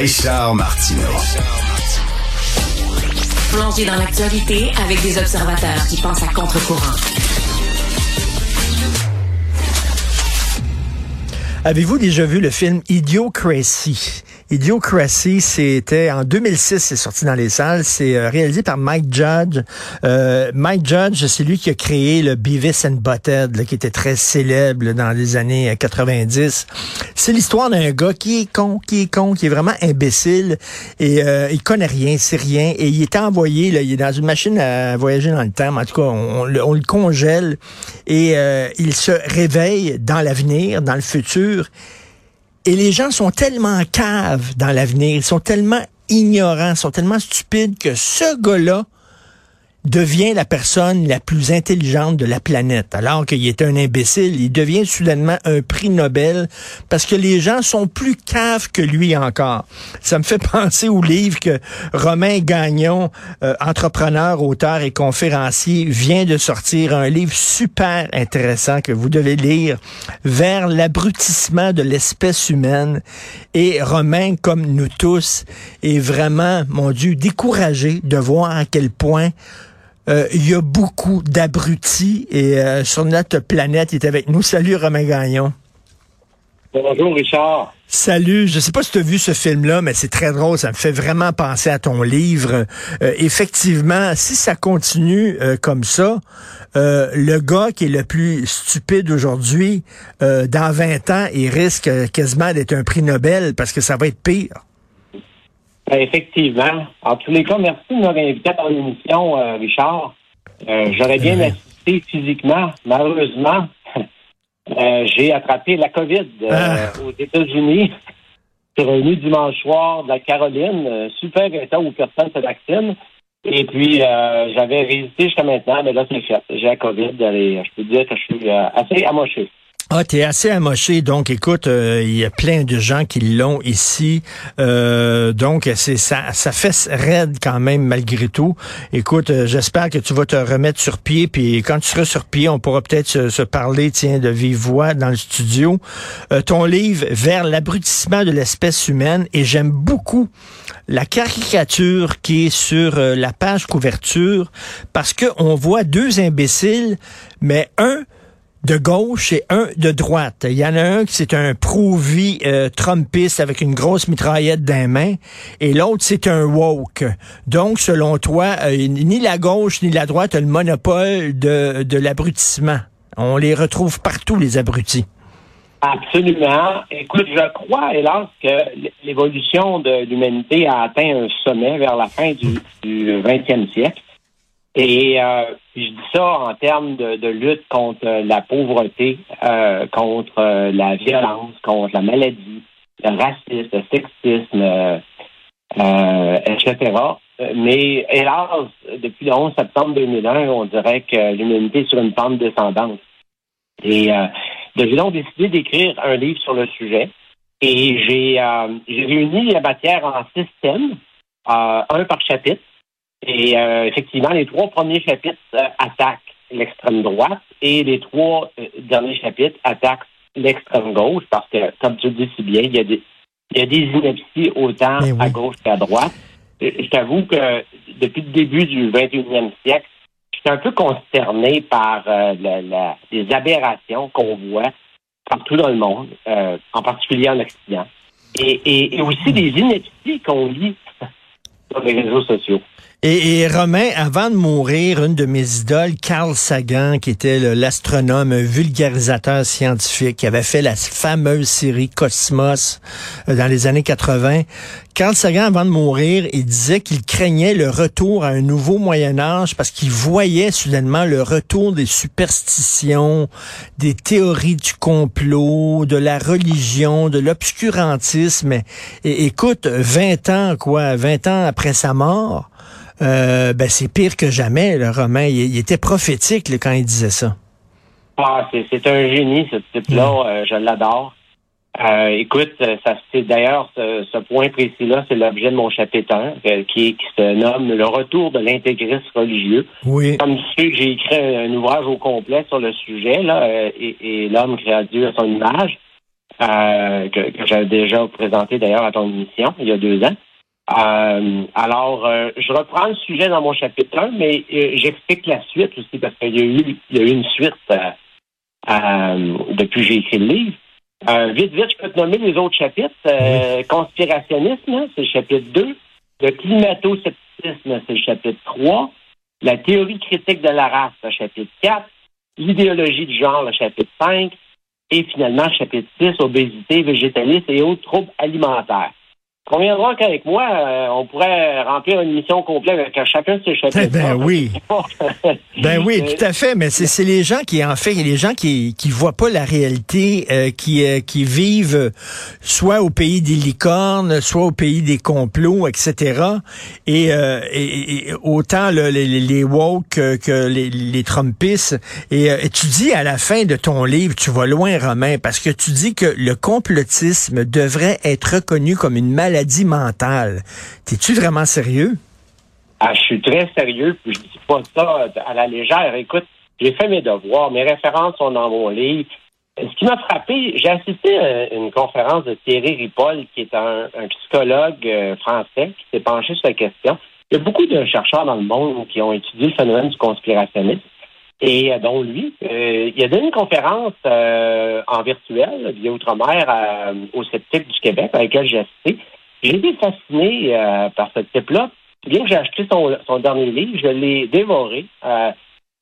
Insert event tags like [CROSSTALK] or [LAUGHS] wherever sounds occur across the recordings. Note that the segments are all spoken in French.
Richard Martineau. Plongé dans l'actualité avec des observateurs qui pensent à contre-courant. Avez-vous déjà vu le film Idiocracy? Idiocracy, c'était en 2006, c'est sorti dans les salles. C'est euh, réalisé par Mike Judge. Euh, Mike Judge, c'est lui qui a créé le Beavis and Butthead, qui était très célèbre dans les années 90. C'est l'histoire d'un gars qui est con, qui est con, qui est vraiment imbécile et euh, il connaît rien, c'est rien. Et il est envoyé, là, il est dans une machine à voyager dans le temps. En tout cas, on, le congèle et euh, il se réveille dans l'avenir, dans le futur et les gens sont tellement caves dans l'avenir, ils sont tellement ignorants, sont tellement stupides que ce gars-là devient la personne la plus intelligente de la planète, alors qu'il est un imbécile. Il devient soudainement un prix Nobel parce que les gens sont plus caves que lui encore. Ça me fait [LAUGHS] penser au livre que Romain Gagnon, euh, entrepreneur, auteur et conférencier, vient de sortir, un livre super intéressant que vous devez lire, Vers l'abrutissement de l'espèce humaine. Et Romain, comme nous tous, est vraiment, mon Dieu, découragé de voir à quel point il y a beaucoup d'abrutis et euh, sur notre planète, il est avec nous. Salut Romain Gagnon. Bonjour Richard. Salut, je sais pas si tu as vu ce film-là, mais c'est très drôle, ça me fait vraiment penser à ton livre. Euh, effectivement, si ça continue comme ça, le gars qui est le plus stupide aujourd'hui, dans 20 ans, il risque quasiment d'être un prix Nobel parce que ça va être pire. Ben, effectivement. En tous les cas, merci de m'avoir invité à l'émission, euh, Richard. Euh, j'aurais bien assisté physiquement. Malheureusement, [LAUGHS] euh, j'ai attrapé la COVID ah. aux États-Unis. Je suis revenu dimanche soir de la Caroline, super état où personne se vaccine. Et puis, j'avais résisté jusqu'à maintenant, mais là, c'est fait. J'ai la COVID et je peux dire que je suis assez amoché. Ah, t'es assez amoché, donc écoute, euh, il y a plein de gens qui l'ont ici, euh, donc c'est ça, ça fait raide quand même malgré tout. Écoute, euh, j'espère que tu vas te remettre sur pied, puis quand tu seras sur pied, on pourra peut-être se, parler, tiens, de vive voix dans le studio. ton livre Vers l'abrutissement de l'espèce humaine, et j'aime beaucoup la caricature qui est sur la page couverture, parce que on voit deux imbéciles, mais un de gauche et un de droite. Il y en a un qui c'est un pro-vie euh, Trumpiste avec une grosse mitraillette dans les mains et l'autre c'est un woke. Donc selon toi, euh, ni la gauche ni la droite ont le monopole de, de l'abrutissement. On les retrouve partout les abrutis. Absolument. Écoute, je crois, hélas, que l'évolution de l'humanité a atteint un sommet vers la fin du, du 20e siècle. Et euh, je dis ça en termes de, lutte contre la pauvreté, euh, contre euh, la violence, contre la maladie, le racisme, le sexisme, etc. Mais hélas, depuis le 11 septembre 2001, on dirait que l'humanité est sur une pente descendante. Et euh, j'ai donc décidé d'écrire un livre sur le sujet. Et j'ai réuni la matière en six thèmes, un par chapitre. Et euh, effectivement, les trois premiers chapitres euh, attaquent l'extrême droite et les trois euh, derniers chapitres attaquent l'extrême gauche parce que, comme tu le dis si bien, il y a des, il y a des inepties autant à gauche qu'à droite. Je t'avoue que depuis le début du 21e siècle, je suis un peu consterné par la, les aberrations qu'on voit partout dans le monde, en particulier en Occident, et, et, et aussi des inepties qu'on lit [LAUGHS] sur les réseaux sociaux. Et, Romain, avant de mourir, une de mes idoles, Carl Sagan, qui était l'astronome, vulgarisateur scientifique, qui avait fait la fameuse série Cosmos euh, dans les années 80. Carl Sagan, avant de mourir, il disait qu'il craignait le retour à un nouveau Moyen Âge parce qu'il voyait soudainement le retour des superstitions, des théories du complot, de la religion, de l'obscurantisme. Et, écoute, 20 ans, quoi, 20 ans après sa mort, euh, ben c'est pire que jamais, le Romain. Il, était prophétique quand il disait ça. Ah, c'est un génie, ce type-là. Mm. Euh, je l'adore. Euh, écoute, ça c'est d'ailleurs ce, point précis-là, c'est l'objet de mon chapitre 1, qui, se nomme Le retour de l'intégrisme religieux. Oui. Comme tu sais, j'ai écrit un, ouvrage au complet sur le sujet, là, et, l'homme créa Dieu à son image. que, que j'avais déjà présenté d'ailleurs à ton émission il y a deux ans. Euh, alors, euh, je reprends le sujet dans mon chapitre 1, mais euh, j'explique la suite aussi parce qu'il y a eu, il y a eu une suite depuis que j'ai écrit le livre. vite, vite, je peux te nommer les autres chapitres. Conspirationnisme, c'est le chapitre 2. Le climato-scepticisme, c'est le chapitre 3. La théorie critique de la race, le chapitre 4. L'idéologie du genre, le chapitre 5. Et finalement, le chapitre 6, obésité, végétalisme et autres troubles alimentaires. Conviendra qu'avec moi, euh, on pourrait remplir une mission complète avec chacun de ces chapitres. [LAUGHS] Ben oui. ben oui, tout à fait. Mais c'est les gens qui, en fait, les gens qui qui voient pas la réalité, euh, qui euh, qui vivent soit au pays des licornes, soit au pays des complots, etc. Et, et, autant les, les woke que les, les Trumpistes. Et, et tu dis à la fin de ton livre, tu vas loin, Romain, parce que tu dis que le complotisme devrait être reconnu comme une maladie maladie mentale. T'es-tu vraiment sérieux? Ah, je suis très sérieux, puis je dis pas ça à la légère. Écoute, j'ai fait mes devoirs, mes références sont dans mon livre. Ce qui m'a frappé, j'ai assisté à une conférence de Thierry Ripoll, qui est un, psychologue euh, français qui s'est penché sur la question. Il y a beaucoup de chercheurs dans le monde qui ont étudié le phénomène du conspirationnisme. Et euh, dont lui, euh, il a donné une conférence en virtuel via Outre-mer au Sceptique du Québec, avec lequel j'ai assisté. J'ai été fasciné euh, par ce type-là. Bien que j'ai acheté son, dernier livre, je l'ai dévoré. Euh,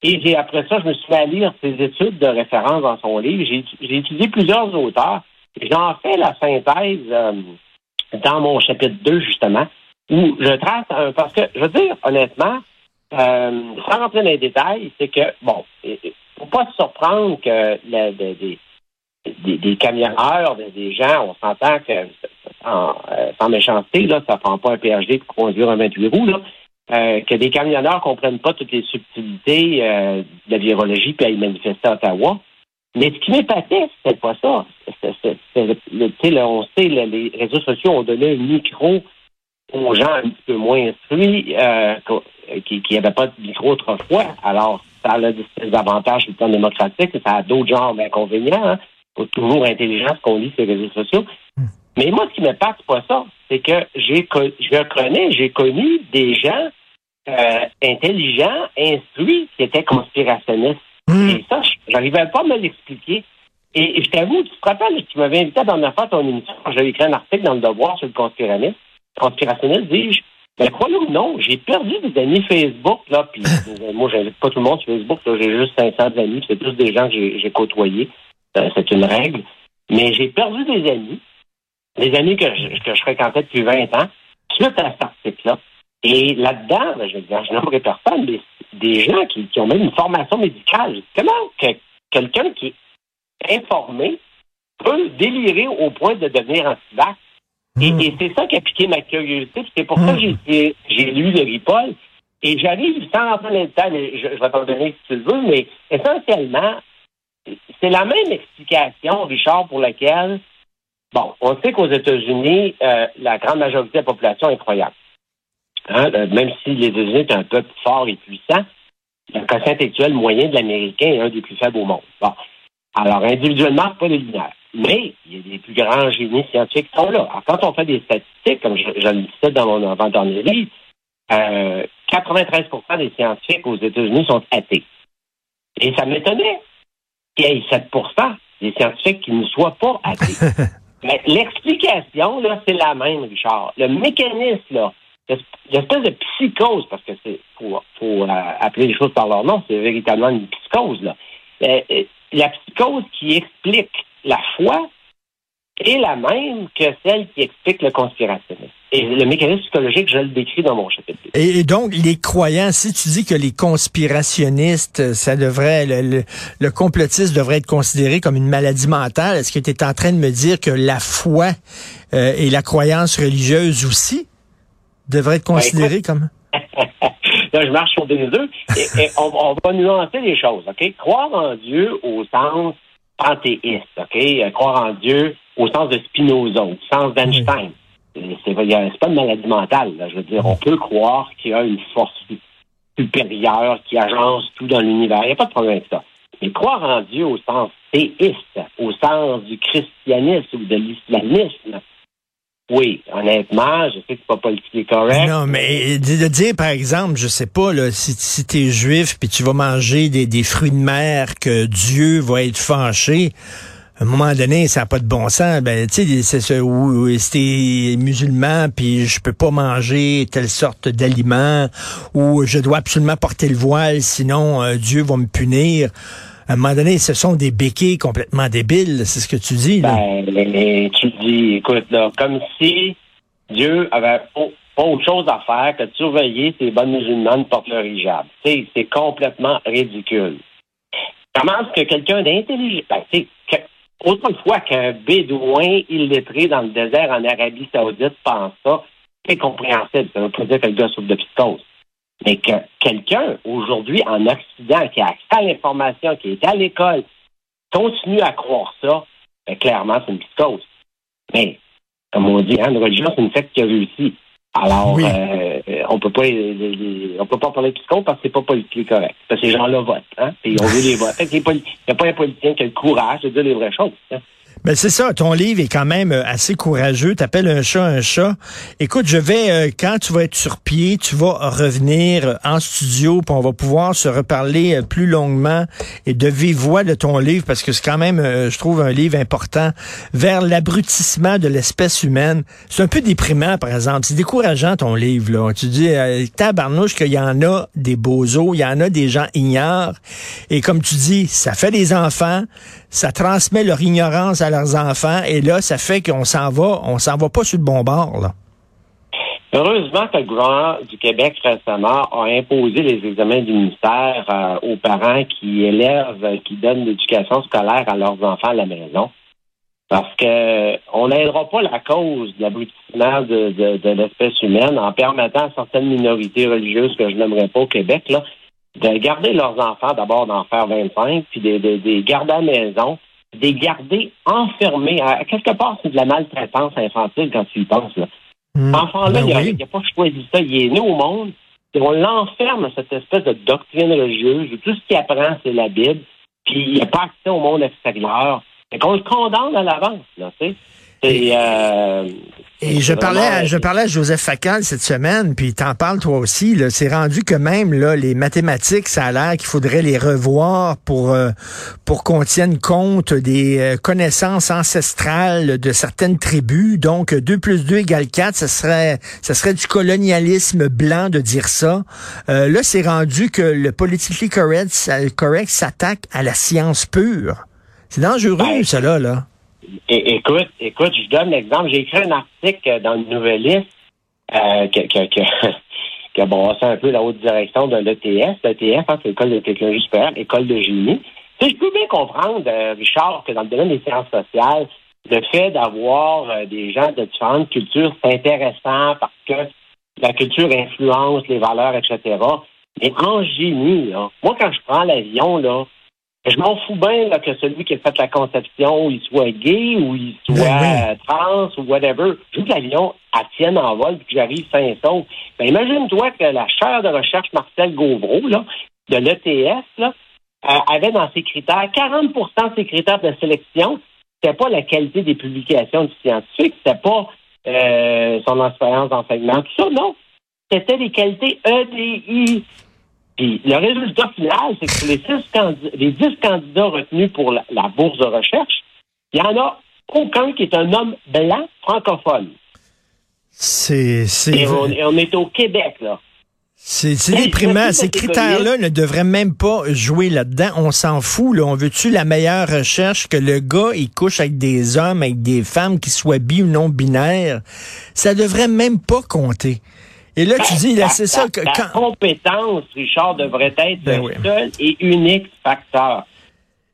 et après ça, je me suis à lire ses études de référence dans son livre. J'ai étudié plusieurs auteurs. J'en fais la synthèse euh, dans mon chapitre 2, justement, où je trace un... Parce que, je veux dire, honnêtement, sans rentrer dans les détails, c'est que, bon, il faut pas se surprendre que des, des, camionneurs, des, gens, on s'entend que sans, euh, sans, méchanceté, là, ça prend pas un PhD pour conduire un 28 roues, là, euh, que des camionneurs comprennent pas toutes les subtilités euh, de la virologie puis y manifester à Ottawa. Mais ce qui m'épatait, c'était pas ça. le, on sait, les réseaux sociaux ont donné un micro aux gens un petit peu moins instruits qui n'avaient pas de micro autrefois. Alors, ça a des avantages sur le plan démocratique, ça a d'autres genres d'inconvénients. Hein toujours intelligent ce qu'on lit sur les réseaux sociaux. Mais moi, ce qui me passe pas ça, c'est que j'ai je connais, j'ai connu des gens euh, intelligents, instruits, qui étaient conspirationnistes. Hmm. Et ça, j'arrivais pas à me l'expliquer. Et, je t'avoue, tu te rappelles, tu m'avais invité à dernière fois ton émission, j'avais écrit un article dans le Devoir sur le conspirationnisme. Conspirationniste, dis-je. Mais croyez ou non, j'ai perdu des amis Facebook, là, puis [LAUGHS] euh, moi, j'invite pas tout le monde sur Facebook, j'ai juste 500 amis, c'est tous des gens que j'ai côtoyés. Euh, c'est une règle. Mais j'ai perdu des amis, des amis que je, que je fréquentais depuis 20 ans, suite à cet article-là. Et là-dedans, ben, je veux dire, je n'aimerais personne, mais des gens qui, ont même une formation médicale. Comment quelqu'un qui est informé peut délirer au point de devenir anti Et, hmm. et c'est ça qui a piqué ma curiosité. C'est pour ça que hmm. j'ai lu le Ripoll. Et j'arrive sans rentrer dans le détail, je, je vais t'en donner si tu le veux, mais essentiellement, c'est la même explication, Richard, pour laquelle, bon, on sait qu'aux États-Unis, euh, la grande majorité de la population est croyante. Hein, euh, même si les États-Unis sont un peuple fort et puissant, le quotient intellectuel moyen de l'Américain est un des plus faibles au monde. Bon. Alors, individuellement, pas les linéaire. Mais il y a des plus grands génies scientifiques qui sont là. Alors, quand on fait des statistiques, comme je, le disais dans mon avant-dernier livre, 93% euh, des scientifiques aux États-Unis sont athées. Et ça m'étonnait qu'il y ait 7% des scientifiques qui ne soient pas athées. [LAUGHS] Mais l'explication, là, c'est la même, Richard. Le mécanisme, là, l'espèce de psychose, parce que c'est faut, faut euh, appeler les choses par leur nom, c'est véritablement une psychose, là. Euh, euh, la psychose qui explique la foi est la même que celle qui explique le conspirationnisme. Et le mécanisme psychologique, je le décris dans mon chapitre. Et, donc, les croyants, si tu dis que les conspirationnistes, ça devrait, le, le, complotiste devrait être considéré comme une maladie mentale, est-ce que tu es en train de me dire que la foi euh, et la croyance religieuse aussi devraient être considérées comme... [LAUGHS] Là, je marche sur des œufs. Et, on, on, va nuancer les choses, OK? Croire en Dieu au sens panthéiste, OK? Croire en Dieu au sens de Spinoza, au sens d'Einstein. C'est pas une maladie mentale. Je veux dire, on peut croire qu'il y a une force supérieure qui agence tout dans l'univers. Il n'y a pas de problème avec ça. Mais croire en Dieu au sens théiste au sens du christianisme ou de l'islamisme. Oui, honnêtement, je sais que c'est pas politiquement correct. Non, mais de dire, par exemple, je sais pas, là, si, si tu es juif puis tu vas manger des, des fruits de mer que Dieu va être fâché, à un moment donné, ça n'a pas de bon sens. Ben, tu sais, c'est ou si t'es musulman, puis je peux pas manger telle sorte d'aliment, ou je dois absolument porter le voile, sinon euh, Dieu va me punir. À un moment donné, ce sont des béquilles complètement débiles, c'est ce que tu dis. Là. Ben, tu dis, écoute, là, comme si Dieu avait pas autre chose à faire que de surveiller ces bonnes musulmanes portent leur hijab. C'est complètement ridicule. Comment est-ce que quelqu'un d'intelligent, ben, autrefois qu'un bédouin illettré dans le désert en Arabie Saoudite pense ça, c'est compréhensible. Ça veut pas dire que le gars souffre de psychose. Mais que quelqu'un, aujourd'hui, en Occident, qui a accès à l'information, qui est à l'école, continue à croire ça, ben, clairement, c'est une psychose. Mais, comme on dit, hein, une religion, c'est une secte qui a réussi. Alors, euh, on peut pas on peut pas parler de psychose parce que c'est pas politiquement correct. Parce que ces gens-là votent, hein, et on veut les voter. Il n'y a pas un politicien qui a le courage de dire les vraies choses. Hein. Ben c'est ça, ton livre est quand même euh, assez courageux. T'appelles un chat un chat. Écoute, je vais euh, quand tu vas être sur pied, tu vas revenir euh, en studio, puis on va pouvoir se reparler plus longuement et de vive voix de ton livre parce que c'est quand même, je trouve, un livre important vers l'abrutissement de l'espèce humaine. C'est un peu déprimant, par exemple. C'est décourageant ton livre là. Tu dis, tabarnouche qu'il y en a des bozos, il y en a des gens ignorent et comme tu dis, ça fait des enfants, ça transmet leur ignorance leurs enfants et là, ça fait qu'on s'en va, on s'en va pas sur le bon bord, là. Heureusement que le gouvernement du Québec récemment a imposé les examens du ministère euh, aux parents qui élèvent, qui donnent l'éducation scolaire à leurs enfants à la maison. Parce que on n'aidera pas la cause de l'abrutissement de, de, l'espèce humaine en permettant à certaines minorités religieuses que je n'aimerais pas au Québec là, de garder leurs enfants, d'abord d'en faire 25, puis de, de, garder à la maison, de les garder enfermés. À, quelque part, c'est de la maltraitance infantile quand tu y penses. Là. Hmm. L'enfant-là, ben il n'a pas choisi ça. Il est né au monde, et on l'enferme à cette espèce de doctrine religieuse où tout ce qu'il apprend, c'est la Bible, puis il n'a pas accès au monde extérieur. Et qu'on le condamne à l'avance, là, tu sais. Et, euh, et je parlais, à, je parlais à Joseph Facal cette semaine, puis t'en parles toi aussi. C'est rendu que même là, les mathématiques, ça a l'air qu'il faudrait les revoir pour euh, pour qu'on tienne compte des euh, connaissances ancestrales de certaines tribus. Donc 2 plus 2 égale 4, ça serait ça serait du colonialisme blanc de dire ça. Euh, là, c'est rendu que le politically correct, correct s'attaque à la science pure. C'est dangereux, ben, ça là, là écoute, écoute, je donne l'exemple. J'ai écrit un article dans une nouvelliste euh, que, que, [LAUGHS] qui a brossé un peu la haute direction de l'ETS. L'ETS, hein, c'est l'École de technologie supérieure, école de génie. je peux bien comprendre, euh, Richard, que dans le domaine des sciences sociales, le fait d'avoir euh, des gens de différentes cultures, c'est intéressant parce que la culture influence les valeurs, etc. Mais en génie, là, moi, quand je prends l'avion, là, je m'en fous bien que celui qui a fait la conception, il soit gay ou il soit ben trans ou whatever. Je veux que l'avion tienne en vol et que j'arrive sain sauf. Ben, imagine-toi que la chaire de recherche Marcel Gauvreau, là, de l'ETS, là, euh, avait dans ses critères, 40% de ses critères de sélection, c'était pas la qualité des publications du scientifique, c'était pas euh, son expérience d'enseignement, tout ça, non. C'était les qualités EDI. Puis le résultat final, c'est que les, six candidats, les 10 candidats retenus pour la, bourse de recherche, il n'y en a aucun qui est un homme blanc francophone. C'est. Et on, est au Québec, là. C'est déprimant. Ces critères-là ne devraient même pas jouer là-dedans. On s'en fout. Là. On veut-tu la meilleure recherche que le gars, il couche avec des hommes, avec des femmes qui soient bi ou non binaires? Ça devrait même pas compter. Et là, tu dis, là, c'est ça que. La compétence, Richard, devrait être ben le seul et unique facteur.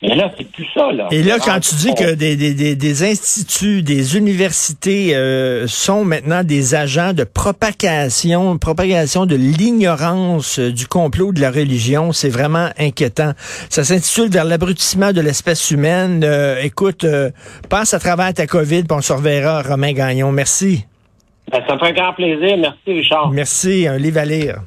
Mais là, c'est plus ça, là. Et là, quand tu dis que des, des, des, instituts, des universités euh, sont maintenant des agents de propagation, propagation de l'ignorance euh, du complot de la religion, c'est vraiment inquiétant. Ça s'intitule Vers l'abrutissement de l'espèce humaine. Euh, écoute, passe à travers ta COVID, puis on se reverra, Romain Gagnon. Merci. Ça me fait un grand plaisir. Merci, Richard. Merci. Un livre à lire.